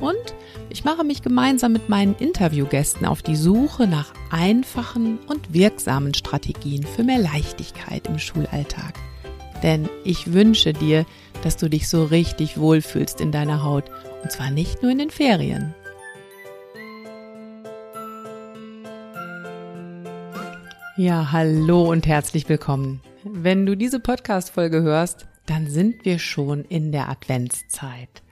Und ich mache mich gemeinsam mit meinen Interviewgästen auf die Suche nach einfachen und wirksamen Strategien für mehr Leichtigkeit im Schulalltag. Denn ich wünsche dir, dass du dich so richtig wohlfühlst in deiner Haut und zwar nicht nur in den Ferien. Ja, hallo und herzlich willkommen. Wenn du diese Podcast-Folge hörst, dann sind wir schon in der Adventszeit.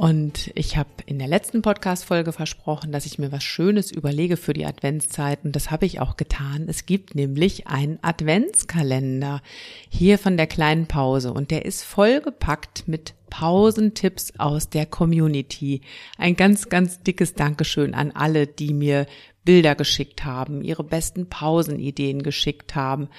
Und ich habe in der letzten Podcast-Folge versprochen, dass ich mir was Schönes überlege für die Adventszeit. Und das habe ich auch getan. Es gibt nämlich einen Adventskalender hier von der kleinen Pause. Und der ist vollgepackt mit Pausentipps aus der Community. Ein ganz, ganz dickes Dankeschön an alle, die mir Bilder geschickt haben, ihre besten Pausenideen geschickt haben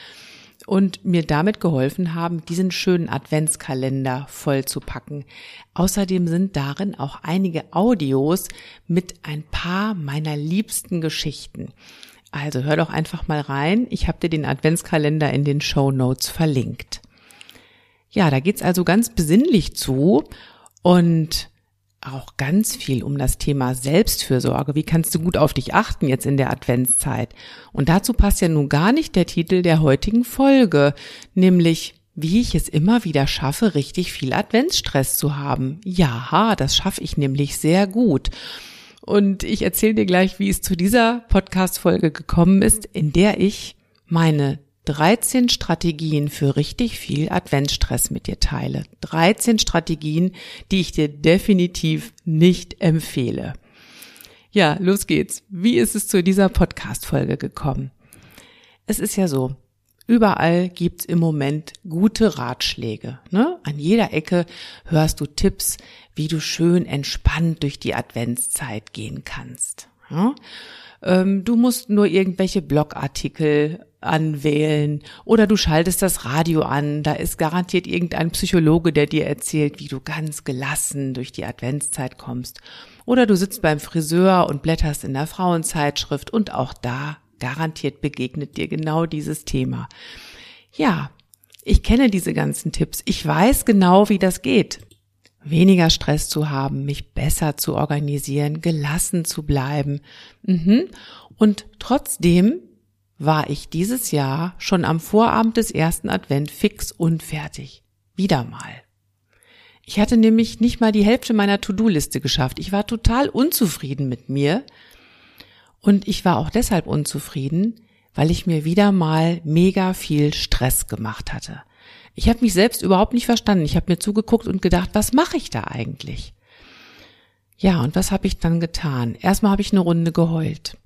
und mir damit geholfen haben, diesen schönen Adventskalender voll zu packen. Außerdem sind darin auch einige Audios mit ein paar meiner liebsten Geschichten. Also hör doch einfach mal rein. Ich habe dir den Adventskalender in den Show Notes verlinkt. Ja, da geht's also ganz besinnlich zu und auch ganz viel um das Thema Selbstfürsorge. Wie kannst du gut auf dich achten jetzt in der Adventszeit? Und dazu passt ja nun gar nicht der Titel der heutigen Folge, nämlich wie ich es immer wieder schaffe, richtig viel Adventsstress zu haben. Ja, das schaffe ich nämlich sehr gut. Und ich erzähle dir gleich, wie es zu dieser Podcast-Folge gekommen ist, in der ich meine 13 Strategien für richtig viel Adventsstress mit dir teile. 13 Strategien, die ich dir definitiv nicht empfehle. Ja, los geht's. Wie ist es zu dieser Podcast-Folge gekommen? Es ist ja so, überall gibt's im Moment gute Ratschläge. Ne? An jeder Ecke hörst du Tipps, wie du schön entspannt durch die Adventszeit gehen kannst. Ja? Ähm, du musst nur irgendwelche Blogartikel anwählen oder du schaltest das Radio an, da ist garantiert irgendein Psychologe, der dir erzählt, wie du ganz gelassen durch die Adventszeit kommst. Oder du sitzt beim Friseur und blätterst in der Frauenzeitschrift und auch da garantiert begegnet dir genau dieses Thema. Ja, ich kenne diese ganzen Tipps. Ich weiß genau, wie das geht. Weniger Stress zu haben, mich besser zu organisieren, gelassen zu bleiben. Mhm. Und trotzdem war ich dieses Jahr schon am Vorabend des ersten Advent fix und fertig. Wieder mal. Ich hatte nämlich nicht mal die Hälfte meiner To-Do-Liste geschafft. Ich war total unzufrieden mit mir. Und ich war auch deshalb unzufrieden, weil ich mir wieder mal mega viel Stress gemacht hatte. Ich habe mich selbst überhaupt nicht verstanden. Ich habe mir zugeguckt und gedacht, was mache ich da eigentlich? Ja, und was habe ich dann getan? Erstmal habe ich eine Runde geheult.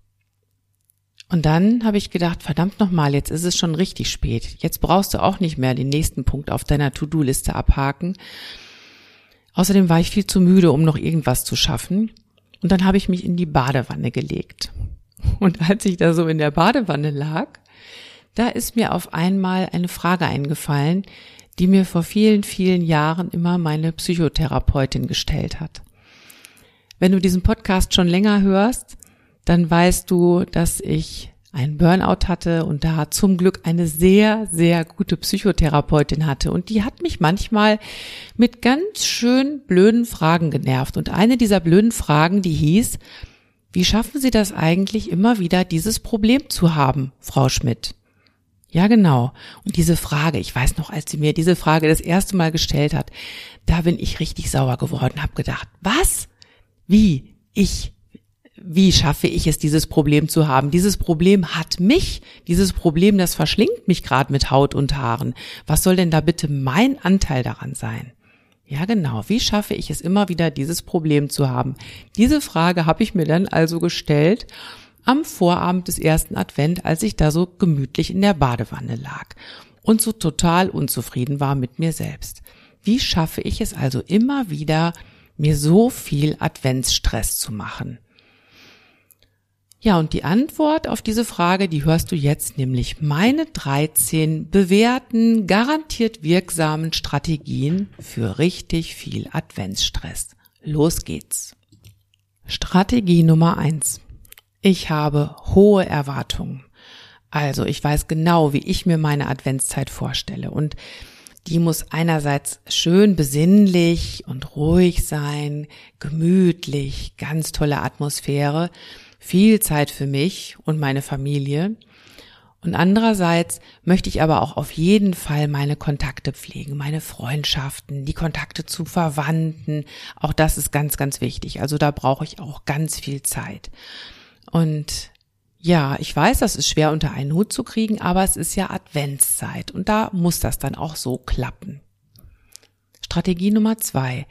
Und dann habe ich gedacht, verdammt nochmal, jetzt ist es schon richtig spät. Jetzt brauchst du auch nicht mehr den nächsten Punkt auf deiner To-Do-Liste abhaken. Außerdem war ich viel zu müde, um noch irgendwas zu schaffen. Und dann habe ich mich in die Badewanne gelegt. Und als ich da so in der Badewanne lag, da ist mir auf einmal eine Frage eingefallen, die mir vor vielen, vielen Jahren immer meine Psychotherapeutin gestellt hat. Wenn du diesen Podcast schon länger hörst, dann weißt du, dass ich einen Burnout hatte und da zum Glück eine sehr, sehr gute Psychotherapeutin hatte. Und die hat mich manchmal mit ganz schön blöden Fragen genervt. Und eine dieser blöden Fragen, die hieß, wie schaffen Sie das eigentlich immer wieder, dieses Problem zu haben, Frau Schmidt? Ja, genau. Und diese Frage, ich weiß noch, als sie mir diese Frage das erste Mal gestellt hat, da bin ich richtig sauer geworden, habe gedacht, was? Wie? Ich wie schaffe ich es, dieses Problem zu haben? Dieses Problem hat mich, dieses Problem, das verschlingt mich gerade mit Haut und Haaren. Was soll denn da bitte mein Anteil daran sein? Ja, genau. Wie schaffe ich es immer wieder, dieses Problem zu haben? Diese Frage habe ich mir dann also gestellt am Vorabend des ersten Advent, als ich da so gemütlich in der Badewanne lag und so total unzufrieden war mit mir selbst. Wie schaffe ich es also immer wieder, mir so viel Adventsstress zu machen? Ja, und die Antwort auf diese Frage, die hörst du jetzt, nämlich meine 13 bewährten, garantiert wirksamen Strategien für richtig viel Adventsstress. Los geht's. Strategie Nummer eins: Ich habe hohe Erwartungen. Also ich weiß genau, wie ich mir meine Adventszeit vorstelle und die muss einerseits schön besinnlich und ruhig sein, gemütlich, ganz tolle Atmosphäre viel Zeit für mich und meine Familie. Und andererseits möchte ich aber auch auf jeden Fall meine Kontakte pflegen, meine Freundschaften, die Kontakte zu Verwandten. Auch das ist ganz, ganz wichtig. Also da brauche ich auch ganz viel Zeit. Und ja, ich weiß, das ist schwer unter einen Hut zu kriegen, aber es ist ja Adventszeit und da muss das dann auch so klappen. Strategie Nummer zwei.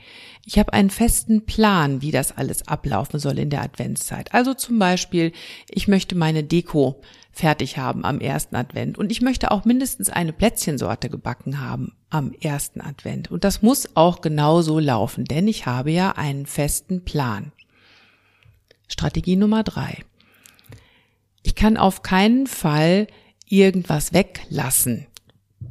Ich habe einen festen Plan, wie das alles ablaufen soll in der Adventszeit. Also zum Beispiel, ich möchte meine Deko fertig haben am ersten Advent und ich möchte auch mindestens eine Plätzchensorte gebacken haben am ersten Advent. Und das muss auch genau so laufen, denn ich habe ja einen festen Plan. Strategie Nummer drei. Ich kann auf keinen Fall irgendwas weglassen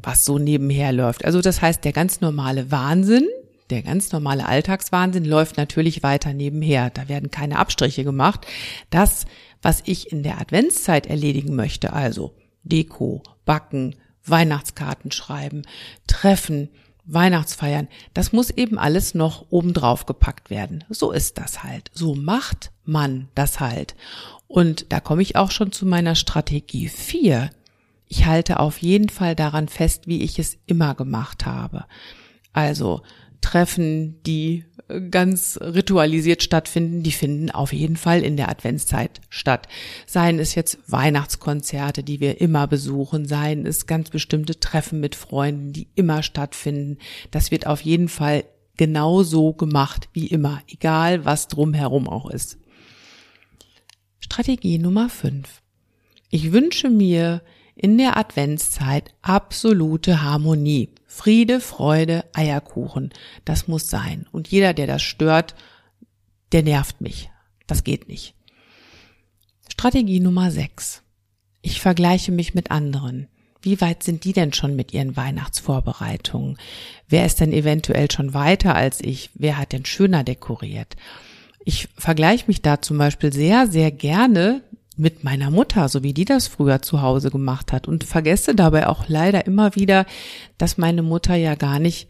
was so nebenher läuft. Also das heißt, der ganz normale Wahnsinn, der ganz normale Alltagswahnsinn läuft natürlich weiter nebenher. Da werden keine Abstriche gemacht. Das, was ich in der Adventszeit erledigen möchte, also Deko, Backen, Weihnachtskarten schreiben, Treffen, Weihnachtsfeiern, das muss eben alles noch obendrauf gepackt werden. So ist das halt. So macht man das halt. Und da komme ich auch schon zu meiner Strategie 4 ich halte auf jeden Fall daran fest, wie ich es immer gemacht habe. Also Treffen, die ganz ritualisiert stattfinden, die finden auf jeden Fall in der Adventszeit statt. Seien es jetzt Weihnachtskonzerte, die wir immer besuchen, seien es ganz bestimmte Treffen mit Freunden, die immer stattfinden. Das wird auf jeden Fall genauso gemacht wie immer, egal was drumherum auch ist. Strategie Nummer 5. Ich wünsche mir in der Adventszeit absolute Harmonie. Friede, Freude, Eierkuchen. Das muss sein. Und jeder, der das stört, der nervt mich. Das geht nicht. Strategie Nummer 6. Ich vergleiche mich mit anderen. Wie weit sind die denn schon mit ihren Weihnachtsvorbereitungen? Wer ist denn eventuell schon weiter als ich? Wer hat denn schöner dekoriert? Ich vergleiche mich da zum Beispiel sehr, sehr gerne mit meiner Mutter, so wie die das früher zu Hause gemacht hat und vergesse dabei auch leider immer wieder, dass meine Mutter ja gar nicht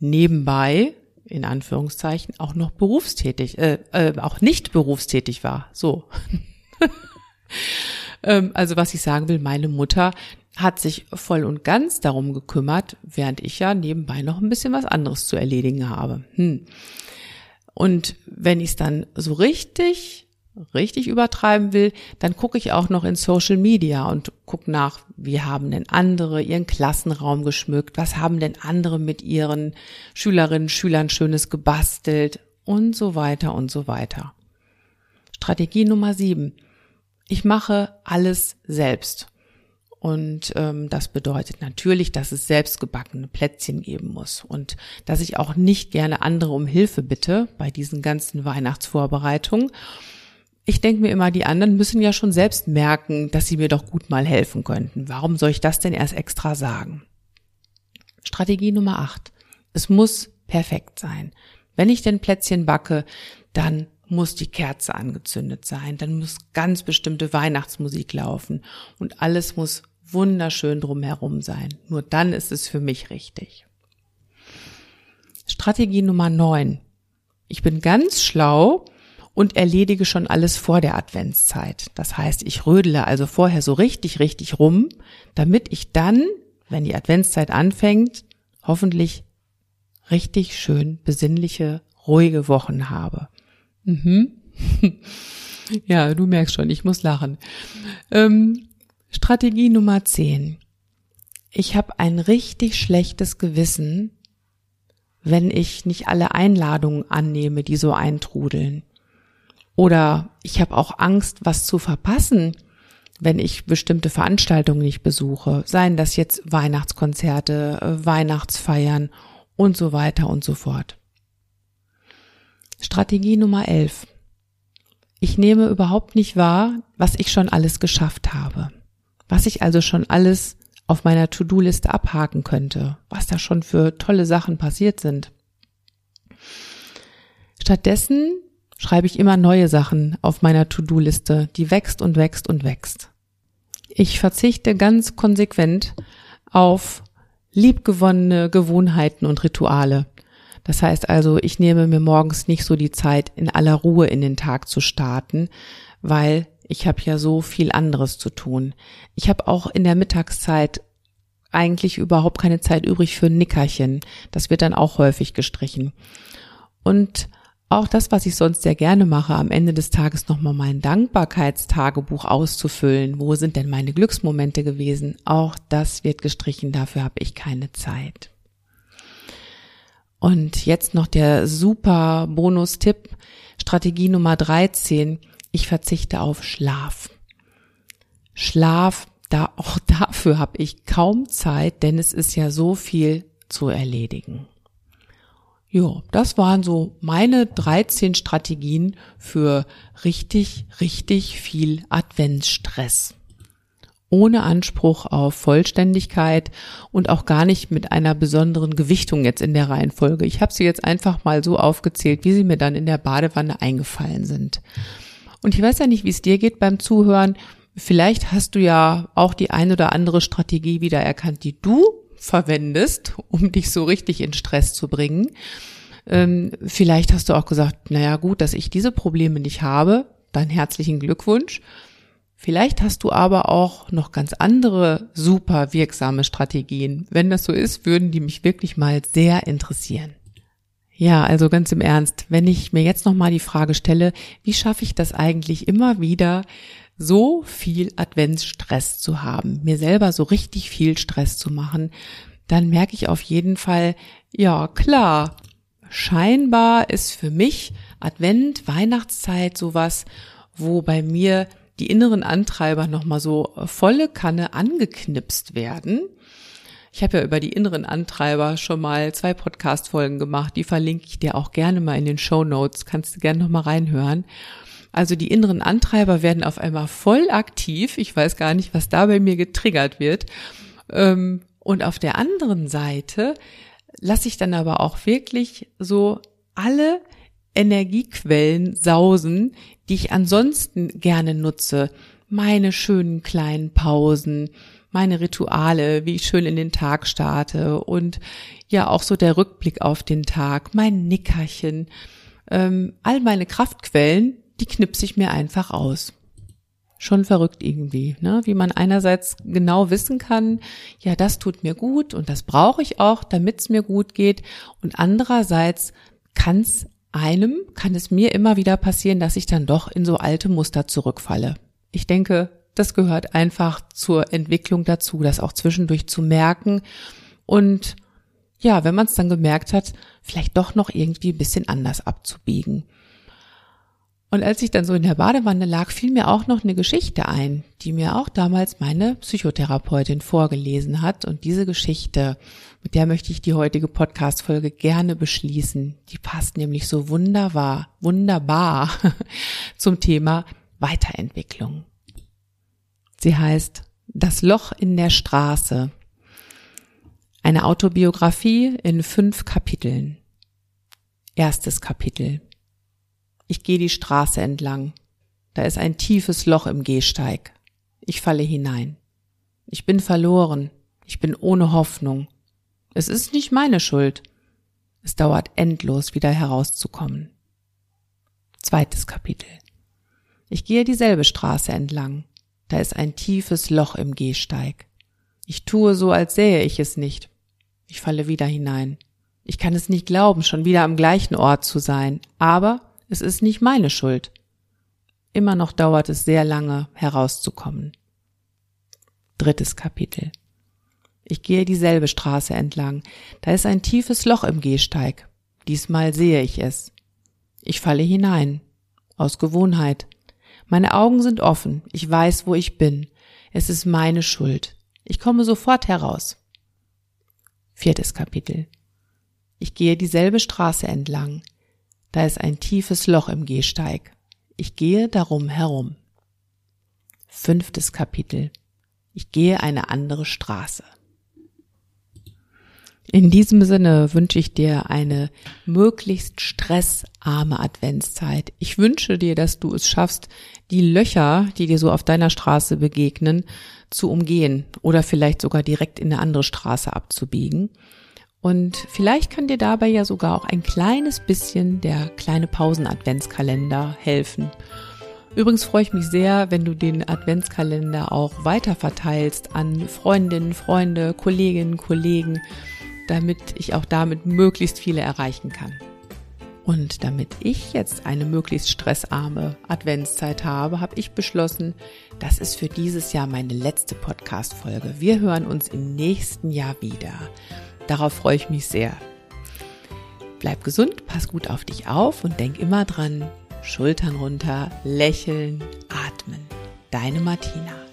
nebenbei in Anführungszeichen auch noch berufstätig, äh, äh, auch nicht berufstätig war. So. ähm, also was ich sagen will, meine Mutter hat sich voll und ganz darum gekümmert, während ich ja nebenbei noch ein bisschen was anderes zu erledigen habe. Hm. Und wenn ich es dann so richtig richtig übertreiben will, dann gucke ich auch noch in Social Media und gucke nach, wie haben denn andere ihren Klassenraum geschmückt, was haben denn andere mit ihren Schülerinnen, Schülern Schönes gebastelt und so weiter und so weiter. Strategie Nummer sieben. Ich mache alles selbst. Und ähm, das bedeutet natürlich, dass es selbstgebackene Plätzchen geben muss und dass ich auch nicht gerne andere um Hilfe bitte bei diesen ganzen Weihnachtsvorbereitungen ich denke mir immer, die anderen müssen ja schon selbst merken, dass sie mir doch gut mal helfen könnten. Warum soll ich das denn erst extra sagen? Strategie Nummer 8. Es muss perfekt sein. Wenn ich denn Plätzchen backe, dann muss die Kerze angezündet sein, dann muss ganz bestimmte Weihnachtsmusik laufen und alles muss wunderschön drumherum sein. Nur dann ist es für mich richtig. Strategie Nummer 9. Ich bin ganz schlau und erledige schon alles vor der Adventszeit. Das heißt, ich rödele also vorher so richtig, richtig rum, damit ich dann, wenn die Adventszeit anfängt, hoffentlich richtig schön besinnliche, ruhige Wochen habe. Mhm. ja, du merkst schon, ich muss lachen. Ähm, Strategie Nummer 10. Ich habe ein richtig schlechtes Gewissen, wenn ich nicht alle Einladungen annehme, die so eintrudeln. Oder ich habe auch Angst, was zu verpassen, wenn ich bestimmte Veranstaltungen nicht besuche, seien das jetzt Weihnachtskonzerte, äh, Weihnachtsfeiern und so weiter und so fort. Strategie Nummer 11. Ich nehme überhaupt nicht wahr, was ich schon alles geschafft habe. Was ich also schon alles auf meiner To-Do-Liste abhaken könnte, was da schon für tolle Sachen passiert sind. Stattdessen schreibe ich immer neue Sachen auf meiner To-Do-Liste, die wächst und wächst und wächst. Ich verzichte ganz konsequent auf liebgewonnene Gewohnheiten und Rituale. Das heißt also, ich nehme mir morgens nicht so die Zeit, in aller Ruhe in den Tag zu starten, weil ich habe ja so viel anderes zu tun. Ich habe auch in der Mittagszeit eigentlich überhaupt keine Zeit übrig für Nickerchen. Das wird dann auch häufig gestrichen. Und auch das, was ich sonst sehr gerne mache, am Ende des Tages nochmal mein Dankbarkeitstagebuch auszufüllen. Wo sind denn meine Glücksmomente gewesen? Auch das wird gestrichen. Dafür habe ich keine Zeit. Und jetzt noch der super Bonustipp. Strategie Nummer 13. Ich verzichte auf Schlaf. Schlaf, da, auch dafür habe ich kaum Zeit, denn es ist ja so viel zu erledigen. Ja, das waren so meine 13 Strategien für richtig, richtig viel Adventsstress. Ohne Anspruch auf Vollständigkeit und auch gar nicht mit einer besonderen Gewichtung jetzt in der Reihenfolge. Ich habe sie jetzt einfach mal so aufgezählt, wie sie mir dann in der Badewanne eingefallen sind. Und ich weiß ja nicht, wie es dir geht beim Zuhören. Vielleicht hast du ja auch die ein oder andere Strategie wieder erkannt, die du verwendest, um dich so richtig in Stress zu bringen. Ähm, vielleicht hast du auch gesagt, naja gut, dass ich diese Probleme nicht habe, dann herzlichen Glückwunsch. Vielleicht hast du aber auch noch ganz andere super wirksame Strategien. Wenn das so ist, würden die mich wirklich mal sehr interessieren. Ja, also ganz im Ernst, wenn ich mir jetzt noch mal die Frage stelle, wie schaffe ich das eigentlich immer wieder, so viel Adventsstress zu haben, mir selber so richtig viel Stress zu machen, dann merke ich auf jeden Fall, ja klar, scheinbar ist für mich Advent, Weihnachtszeit sowas, wo bei mir die inneren Antreiber nochmal so volle Kanne angeknipst werden. Ich habe ja über die inneren Antreiber schon mal zwei Podcast-Folgen gemacht. Die verlinke ich dir auch gerne mal in den Show Notes. Kannst du gerne nochmal reinhören. Also die inneren Antreiber werden auf einmal voll aktiv. Ich weiß gar nicht, was da bei mir getriggert wird. Ähm, und auf der anderen Seite lasse ich dann aber auch wirklich so alle Energiequellen sausen, die ich ansonsten gerne nutze. Meine schönen kleinen Pausen, meine Rituale, wie ich schön in den Tag starte und ja auch so der Rückblick auf den Tag, mein Nickerchen, ähm, all meine Kraftquellen, die knipse ich mir einfach aus. Schon verrückt irgendwie, ne? wie man einerseits genau wissen kann, ja, das tut mir gut und das brauche ich auch, damit es mir gut geht. Und andererseits kann es einem, kann es mir immer wieder passieren, dass ich dann doch in so alte Muster zurückfalle. Ich denke, das gehört einfach zur Entwicklung dazu, das auch zwischendurch zu merken und ja, wenn man es dann gemerkt hat, vielleicht doch noch irgendwie ein bisschen anders abzubiegen. Und als ich dann so in der Badewanne lag, fiel mir auch noch eine Geschichte ein, die mir auch damals meine Psychotherapeutin vorgelesen hat. Und diese Geschichte, mit der möchte ich die heutige Podcast-Folge gerne beschließen. Die passt nämlich so wunderbar, wunderbar zum Thema Weiterentwicklung. Sie heißt Das Loch in der Straße. Eine Autobiografie in fünf Kapiteln. Erstes Kapitel. Ich gehe die Straße entlang. Da ist ein tiefes Loch im Gehsteig. Ich falle hinein. Ich bin verloren. Ich bin ohne Hoffnung. Es ist nicht meine Schuld. Es dauert endlos, wieder herauszukommen. Zweites Kapitel. Ich gehe dieselbe Straße entlang. Da ist ein tiefes Loch im Gehsteig. Ich tue so, als sähe ich es nicht. Ich falle wieder hinein. Ich kann es nicht glauben, schon wieder am gleichen Ort zu sein. Aber es ist nicht meine Schuld. Immer noch dauert es sehr lange herauszukommen. Drittes Kapitel. Ich gehe dieselbe Straße entlang. Da ist ein tiefes Loch im Gehsteig. Diesmal sehe ich es. Ich falle hinein. Aus Gewohnheit. Meine Augen sind offen. Ich weiß, wo ich bin. Es ist meine Schuld. Ich komme sofort heraus. Viertes Kapitel. Ich gehe dieselbe Straße entlang. Da ist ein tiefes Loch im Gehsteig. Ich gehe darum herum. Fünftes Kapitel. Ich gehe eine andere Straße. In diesem Sinne wünsche ich dir eine möglichst stressarme Adventszeit. Ich wünsche dir, dass du es schaffst, die Löcher, die dir so auf deiner Straße begegnen, zu umgehen oder vielleicht sogar direkt in eine andere Straße abzubiegen. Und vielleicht kann dir dabei ja sogar auch ein kleines bisschen der kleine Pausen-Adventskalender helfen. Übrigens freue ich mich sehr, wenn du den Adventskalender auch weiter verteilst an Freundinnen, Freunde, Kolleginnen, Kollegen damit ich auch damit möglichst viele erreichen kann. Und damit ich jetzt eine möglichst stressarme Adventszeit habe, habe ich beschlossen, das ist für dieses Jahr meine letzte Podcast-Folge. Wir hören uns im nächsten Jahr wieder. Darauf freue ich mich sehr. Bleib gesund, pass gut auf dich auf und denk immer dran, Schultern runter, lächeln, atmen. Deine Martina.